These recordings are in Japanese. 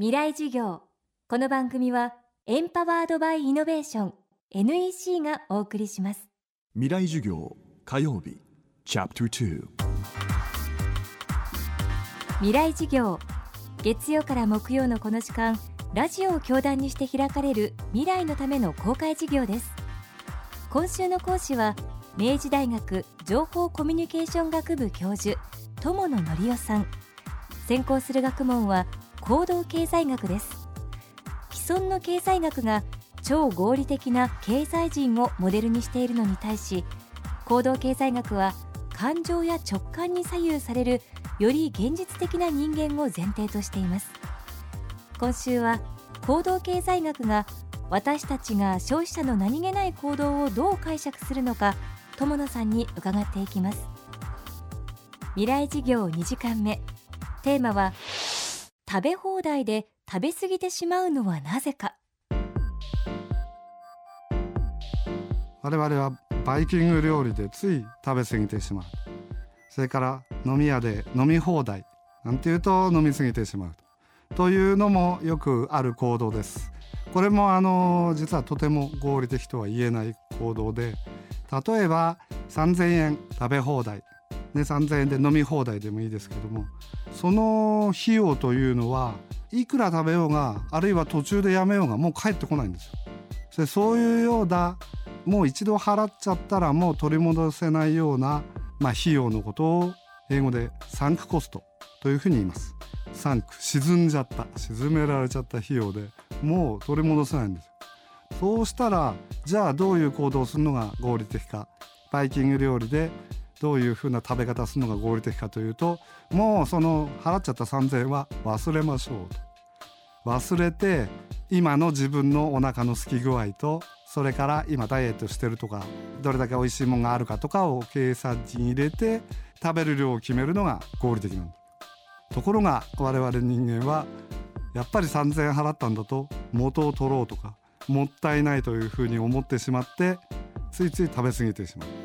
未来授業。この番組はエンパワードバイイノベーション NEC がお送りします。未来授業火曜日チャプター未来授業。月曜から木曜のこの時間ラジオを教壇にして開かれる未来のための公開授業です。今週の講師は明治大学情報コミュニケーション学部教授友野則夫さん。専攻する学問は行動経済学です。既存の経済学が超合理的な経済人をモデルにしているのに対し行動経済学は感情や直感に左右されるより現実的な人間を前提としています。今週は行動経済学が私たちが消費者の何気ない行動をどう解釈するのか友野さんに伺っていきます。未来事業2時間目。テーマは食べ放題で食べ過ぎてしまうのはなぜか。我々はバイキング料理でつい食べ過ぎてしまう。それから飲み屋で飲み放題なんていうと飲み過ぎてしまうと。いうのもよくある行動です。これもあの実はとても合理的とは言えない行動で。例えば3000円食べ放題。ね、3000円で飲み放題でもいいですけどもその費用というのはいくら食べようがあるいは途中でやめようがもう帰ってこないんですよ。そそういうようなもう一度払っちゃったらもう取り戻せないような、まあ、費用のことを英語でサンクコストというふうに言います。サンク沈んじゃった沈められちゃった費用でもう取り戻せないんですよ。そうしたらじゃあどういう行動をするのが合理的かバイキング料理でどういうふうな食べ方するのが合理的かというともうその払っちゃった3,000円は忘れましょうと。忘れて今の自分のお腹の空き具合とそれから今ダイエットしてるとかどれだけ美味しいものがあるかとかを計算機に入れて食べる量を決めるのが合理的なんだ。ところが我々人間はやっぱり3,000円払ったんだと元を取ろうとかもったいないというふうに思ってしまってついつい食べ過ぎてしまう。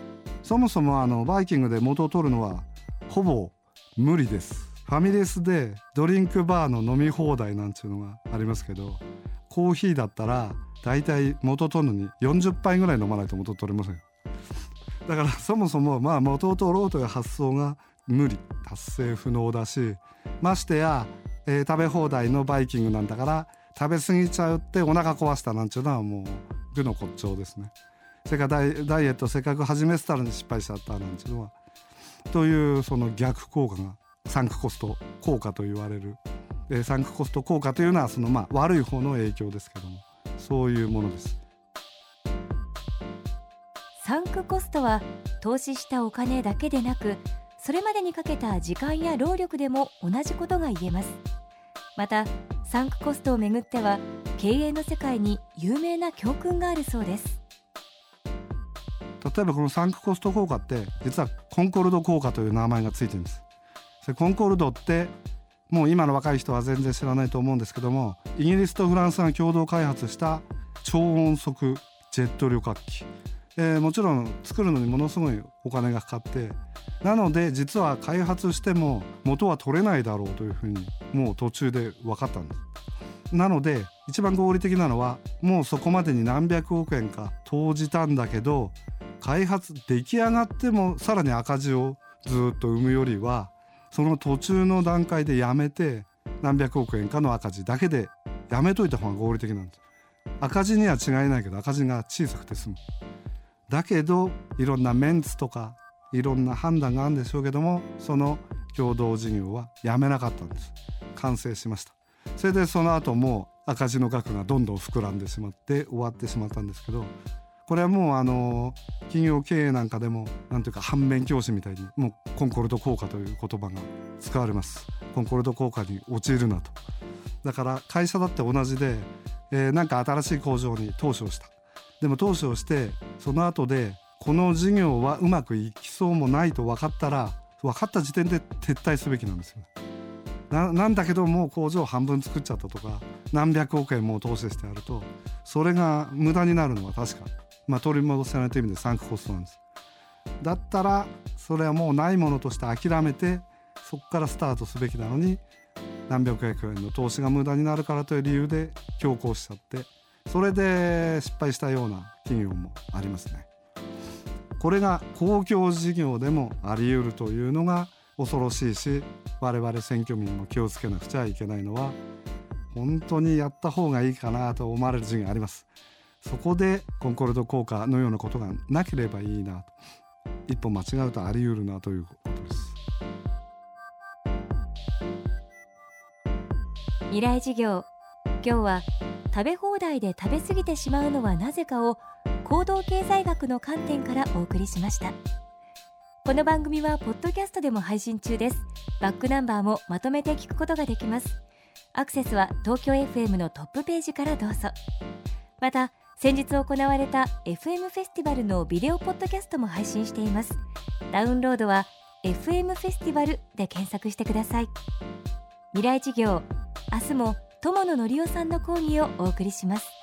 そもそもあのバイキングで元を取るのはほぼ無理です。ファミレスでドリンクバーの飲み放題なんていうのがありますけどコーヒーだったらだいたい元取るのに40杯ぐらい飲まないと元取れませんだからそもそもまあ元を取ろうという発想が無理。達成不能だしましてや、えー、食べ放題のバイキングなんだから食べ過ぎちゃうってお腹壊したなんていうのはもう愚の骨頂ですね。それからダイダイエットせっかく始めてたのに失敗しちゃったなんていうのはというその逆効果がサンクコスト効果と言われるでサンクコスト効果というのはそのまあ悪い方の影響ですけどもそういうものです。サンクコストは投資したお金だけでなくそれまでにかけた時間や労力でも同じことが言えます。またサンクコストをめぐっては経営の世界に有名な教訓があるそうです。例えばこのサンクコスト効果って実はコンコルド効果という名前がついてるんです。コンコルドってもう今の若い人は全然知らないと思うんですけどもイギリスとフランスが共同開発した超音速ジェット旅客機、えー、もちろん作るのにものすごいお金がかかってなので実は開発しても元は取れないだろうというふうにもう途中で分かったんです。なので一番合理的なのはもうそこまでに何百億円か投じたんだけど開発出来上がってもさらに赤字をずっと生むよりはその途中の段階でやめて何百億円かの赤字だけでやめといた方が合理的なんです。赤字には違いないけど赤字が小さくて済む。だけどいろんなメンツとかいろんな判断があるんでしょうけどもその共同事業はやめなかったんです。完成しました。それでその後も赤字の額がどんどん膨らんでしまって終わってしまったんですけどこれはもうあの企業経営なんかでもなんていうか反面教師みたいにもうコンコルド効果という言葉が使われます。コンコルド効果に陥るなと。だから会社だって同じで、えー、なんか新しい工場に投資をした。でも投資をしてその後でこの事業はうまくいきそうもないと分かったら分かった時点で撤退すべきなんですよ。ななんだけどもう工場半分作っちゃったとか何百億円も投資してやるとそれが無駄になるのは確か。まあ、取り戻せないという意味でサンクコストなんですだったらそれはもうないものとして諦めてそこからスタートすべきなのに何百億円の投資が無駄になるからという理由で強行しちゃってそれで失敗したような企業もありますね。これが公共事業でもあり得るというのが恐ろしいし我々選挙民も気をつけなくちゃいけないのは本当にやった方がいいかなと思われる事業がありますそこでコンコルド効果のようなことがなければいいなと。一歩間違うとあり得るなということです。未来事業今日は食べ放題で食べ過ぎてしまうのはなぜかを行動経済学の観点からお送りしました。この番組はポッドキャストでも配信中です。バックナンバーもまとめて聞くことができます。アクセスは東京 FM のトップページからどうぞ。また先日行われた FM フェスティバルのビデオポッドキャストも配信しています。ダウンロードは FM フェスティバルで検索してください。未来事業明日も友野則夫さんの講義をお送りします。